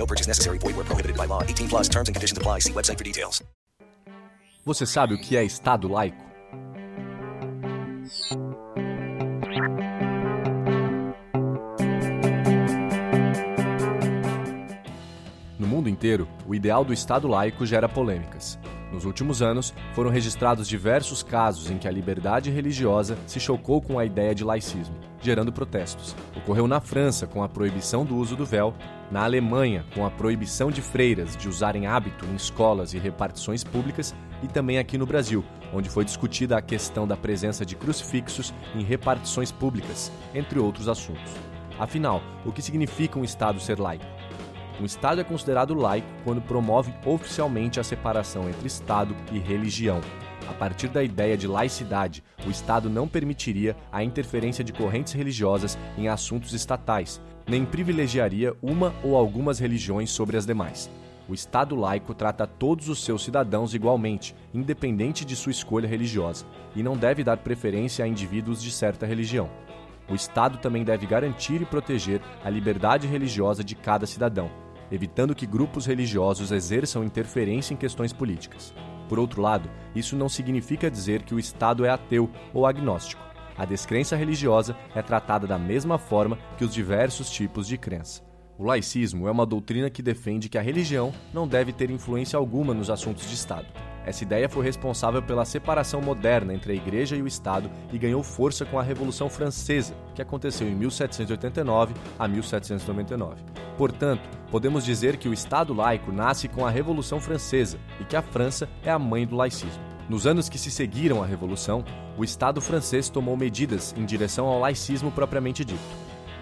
No purchase necessary. Void where prohibited by law. 18 plus terms and conditions apply. See website for details. Você sabe o que é Estado laico? No mundo inteiro, o ideal do Estado laico gera polêmicas. Nos últimos anos, foram registrados diversos casos em que a liberdade religiosa se chocou com a ideia de laicismo, gerando protestos. Ocorreu na França com a proibição do uso do véu, na Alemanha com a proibição de freiras de usarem hábito em escolas e repartições públicas e também aqui no Brasil, onde foi discutida a questão da presença de crucifixos em repartições públicas, entre outros assuntos. Afinal, o que significa um Estado ser laico? Um Estado é considerado laico quando promove oficialmente a separação entre Estado e religião. A partir da ideia de laicidade, o Estado não permitiria a interferência de correntes religiosas em assuntos estatais, nem privilegiaria uma ou algumas religiões sobre as demais. O Estado laico trata todos os seus cidadãos igualmente, independente de sua escolha religiosa, e não deve dar preferência a indivíduos de certa religião. O Estado também deve garantir e proteger a liberdade religiosa de cada cidadão, evitando que grupos religiosos exerçam interferência em questões políticas. Por outro lado, isso não significa dizer que o Estado é ateu ou agnóstico. A descrença religiosa é tratada da mesma forma que os diversos tipos de crença. O laicismo é uma doutrina que defende que a religião não deve ter influência alguma nos assuntos de Estado. Essa ideia foi responsável pela separação moderna entre a Igreja e o Estado e ganhou força com a Revolução Francesa, que aconteceu em 1789 a 1799. Portanto, podemos dizer que o Estado laico nasce com a Revolução Francesa e que a França é a mãe do laicismo. Nos anos que se seguiram à Revolução, o Estado francês tomou medidas em direção ao laicismo propriamente dito.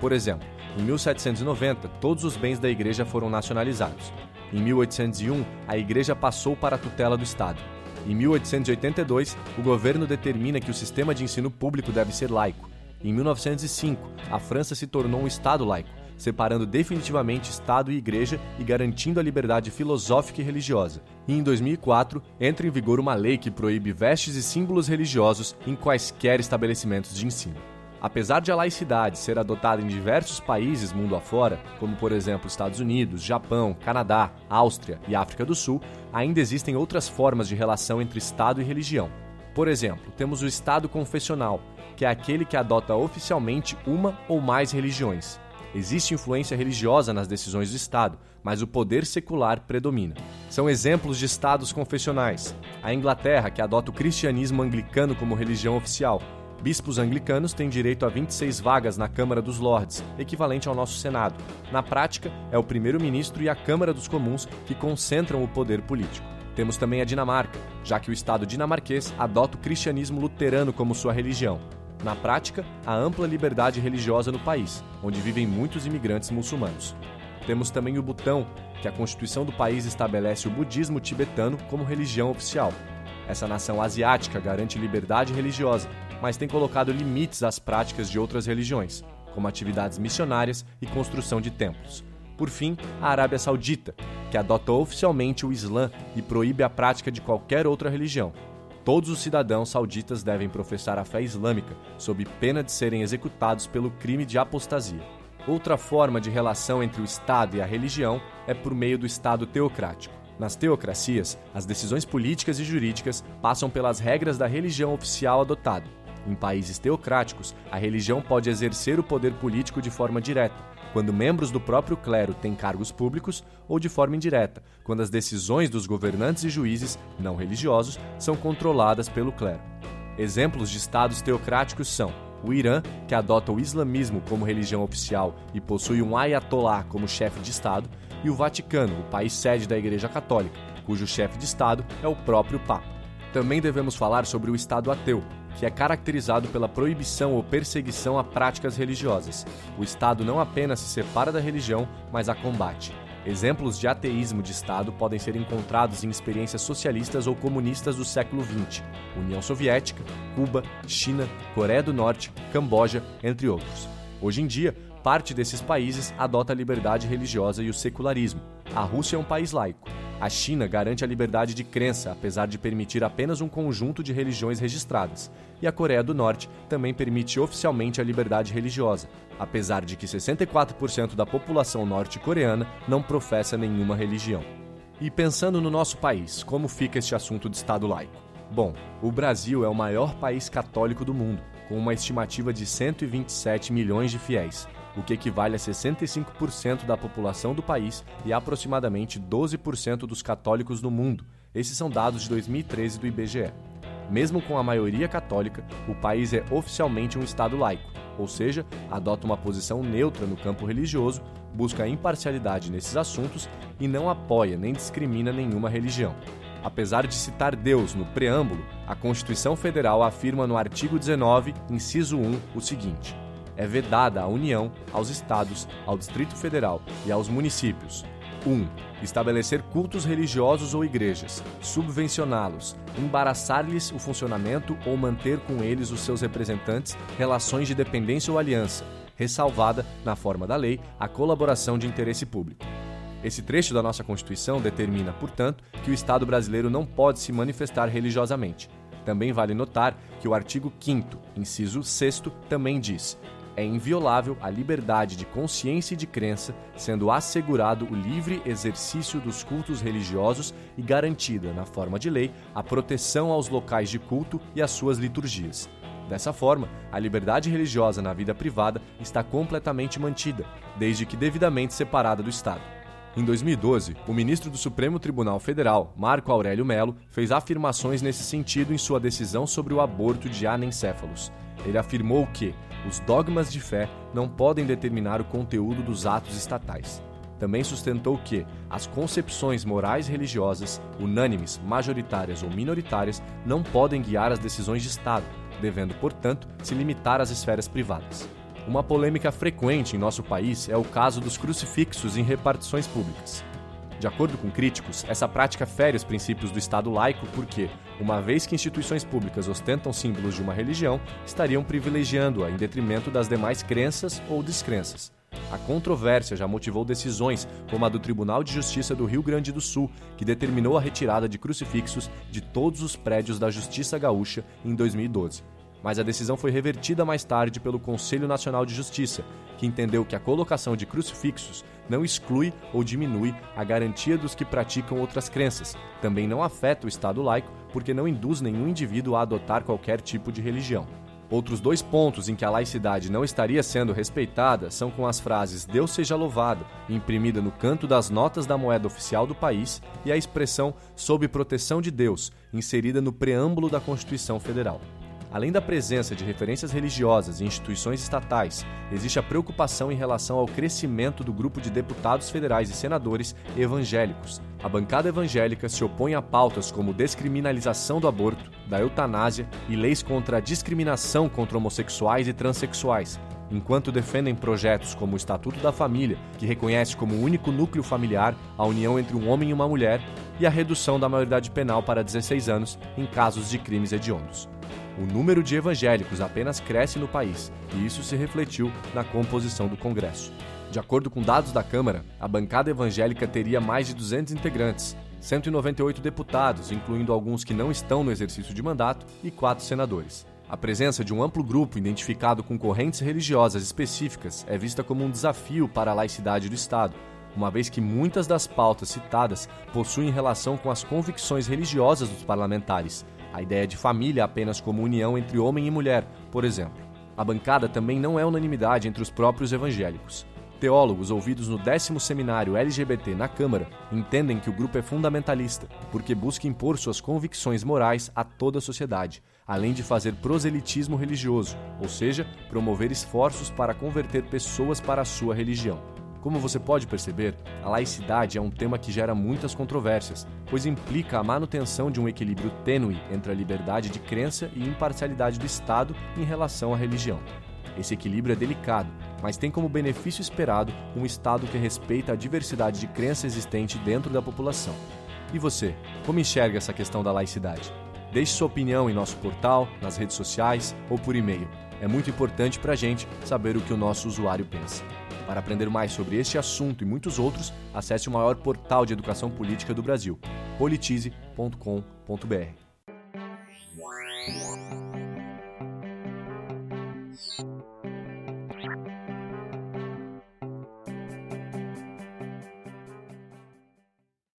Por exemplo, em 1790, todos os bens da Igreja foram nacionalizados. Em 1801, a Igreja passou para a tutela do Estado. Em 1882, o governo determina que o sistema de ensino público deve ser laico. Em 1905, a França se tornou um Estado laico, separando definitivamente Estado e Igreja e garantindo a liberdade filosófica e religiosa. E em 2004, entra em vigor uma lei que proíbe vestes e símbolos religiosos em quaisquer estabelecimentos de ensino. Apesar de a laicidade ser adotada em diversos países mundo afora, como por exemplo Estados Unidos, Japão, Canadá, Áustria e África do Sul, ainda existem outras formas de relação entre Estado e religião. Por exemplo, temos o Estado confessional, que é aquele que adota oficialmente uma ou mais religiões. Existe influência religiosa nas decisões do Estado, mas o poder secular predomina. São exemplos de estados confessionais: a Inglaterra, que adota o cristianismo anglicano como religião oficial, Bispos anglicanos têm direito a 26 vagas na Câmara dos Lordes, equivalente ao nosso Senado. Na prática, é o primeiro-ministro e a Câmara dos Comuns que concentram o poder político. Temos também a Dinamarca, já que o Estado dinamarquês adota o cristianismo luterano como sua religião. Na prática, há ampla liberdade religiosa no país, onde vivem muitos imigrantes muçulmanos. Temos também o Butão, que a Constituição do país estabelece o budismo tibetano como religião oficial. Essa nação asiática garante liberdade religiosa, mas tem colocado limites às práticas de outras religiões, como atividades missionárias e construção de templos. Por fim, a Arábia Saudita, que adota oficialmente o Islã e proíbe a prática de qualquer outra religião. Todos os cidadãos sauditas devem professar a fé islâmica, sob pena de serem executados pelo crime de apostasia. Outra forma de relação entre o Estado e a religião é por meio do Estado teocrático. Nas teocracias, as decisões políticas e jurídicas passam pelas regras da religião oficial adotada. Em países teocráticos, a religião pode exercer o poder político de forma direta, quando membros do próprio clero têm cargos públicos, ou de forma indireta, quando as decisões dos governantes e juízes, não religiosos, são controladas pelo clero. Exemplos de estados teocráticos são o Irã, que adota o islamismo como religião oficial e possui um ayatollah como chefe de Estado, e o Vaticano, o país sede da Igreja Católica, cujo chefe de Estado é o próprio Papa. Também devemos falar sobre o Estado ateu, que é caracterizado pela proibição ou perseguição a práticas religiosas. O Estado não apenas se separa da religião, mas a combate. Exemplos de ateísmo de Estado podem ser encontrados em experiências socialistas ou comunistas do século XX, União Soviética, Cuba, China, Coreia do Norte, Camboja, entre outros. Hoje em dia, parte desses países adota a liberdade religiosa e o secularismo. A Rússia é um país laico. A China garante a liberdade de crença, apesar de permitir apenas um conjunto de religiões registradas. E a Coreia do Norte também permite oficialmente a liberdade religiosa, apesar de que 64% da população norte-coreana não professa nenhuma religião. E pensando no nosso país, como fica este assunto de Estado laico? Bom, o Brasil é o maior país católico do mundo, com uma estimativa de 127 milhões de fiéis o que equivale a 65% da população do país e aproximadamente 12% dos católicos no mundo. Esses são dados de 2013 do IBGE. Mesmo com a maioria católica, o país é oficialmente um Estado laico, ou seja, adota uma posição neutra no campo religioso, busca imparcialidade nesses assuntos e não apoia nem discrimina nenhuma religião. Apesar de citar Deus no preâmbulo, a Constituição Federal afirma no artigo 19, inciso 1, o seguinte: é vedada à União, aos Estados, ao Distrito Federal e aos municípios 1. Um, estabelecer cultos religiosos ou igrejas, subvencioná-los, embaraçar-lhes o funcionamento ou manter com eles os seus representantes relações de dependência ou aliança, ressalvada, na forma da lei, a colaboração de interesse público. Esse trecho da nossa Constituição determina, portanto, que o Estado brasileiro não pode se manifestar religiosamente. Também vale notar que o artigo 5, inciso 6, também diz: é inviolável a liberdade de consciência e de crença, sendo assegurado o livre exercício dos cultos religiosos e garantida, na forma de lei, a proteção aos locais de culto e às suas liturgias. Dessa forma, a liberdade religiosa na vida privada está completamente mantida, desde que devidamente separada do Estado. Em 2012, o ministro do Supremo Tribunal Federal, Marco Aurélio Melo, fez afirmações nesse sentido em sua decisão sobre o aborto de anencéfalos. Ele afirmou que os dogmas de fé não podem determinar o conteúdo dos atos estatais. Também sustentou que as concepções morais religiosas, unânimes, majoritárias ou minoritárias, não podem guiar as decisões de Estado, devendo, portanto, se limitar às esferas privadas. Uma polêmica frequente em nosso país é o caso dos crucifixos em repartições públicas. De acordo com críticos, essa prática fere os princípios do Estado laico porque, uma vez que instituições públicas ostentam símbolos de uma religião, estariam privilegiando-a em detrimento das demais crenças ou descrenças. A controvérsia já motivou decisões, como a do Tribunal de Justiça do Rio Grande do Sul, que determinou a retirada de crucifixos de todos os prédios da Justiça Gaúcha em 2012 mas a decisão foi revertida mais tarde pelo Conselho Nacional de Justiça, que entendeu que a colocação de crucifixos não exclui ou diminui a garantia dos que praticam outras crenças, também não afeta o Estado laico, porque não induz nenhum indivíduo a adotar qualquer tipo de religião. Outros dois pontos em que a laicidade não estaria sendo respeitada são com as frases Deus seja louvado, imprimida no canto das notas da moeda oficial do país, e a expressão sob proteção de Deus, inserida no preâmbulo da Constituição Federal. Além da presença de referências religiosas em instituições estatais, existe a preocupação em relação ao crescimento do grupo de deputados federais e senadores evangélicos. A bancada evangélica se opõe a pautas como descriminalização do aborto, da eutanásia e leis contra a discriminação contra homossexuais e transexuais, enquanto defendem projetos como o Estatuto da Família, que reconhece como único núcleo familiar a união entre um homem e uma mulher, e a redução da maioridade penal para 16 anos em casos de crimes hediondos o número de evangélicos apenas cresce no país e isso se refletiu na composição do Congresso. De acordo com dados da Câmara, a bancada evangélica teria mais de 200 integrantes, 198 deputados, incluindo alguns que não estão no exercício de mandato, e quatro senadores. A presença de um amplo grupo identificado com correntes religiosas específicas é vista como um desafio para a laicidade do Estado, uma vez que muitas das pautas citadas possuem relação com as convicções religiosas dos parlamentares, a ideia de família apenas como união entre homem e mulher, por exemplo. A bancada também não é unanimidade entre os próprios evangélicos. Teólogos ouvidos no décimo seminário LGBT na Câmara entendem que o grupo é fundamentalista, porque busca impor suas convicções morais a toda a sociedade, além de fazer proselitismo religioso, ou seja, promover esforços para converter pessoas para a sua religião. Como você pode perceber, a laicidade é um tema que gera muitas controvérsias, pois implica a manutenção de um equilíbrio tênue entre a liberdade de crença e imparcialidade do Estado em relação à religião. Esse equilíbrio é delicado, mas tem como benefício esperado um Estado que respeita a diversidade de crença existente dentro da população. E você, como enxerga essa questão da laicidade? Deixe sua opinião em nosso portal, nas redes sociais ou por e-mail. É muito importante para a gente saber o que o nosso usuário pensa. Para aprender mais sobre este assunto e muitos outros, acesse o maior portal de educação política do Brasil, politize.com.br.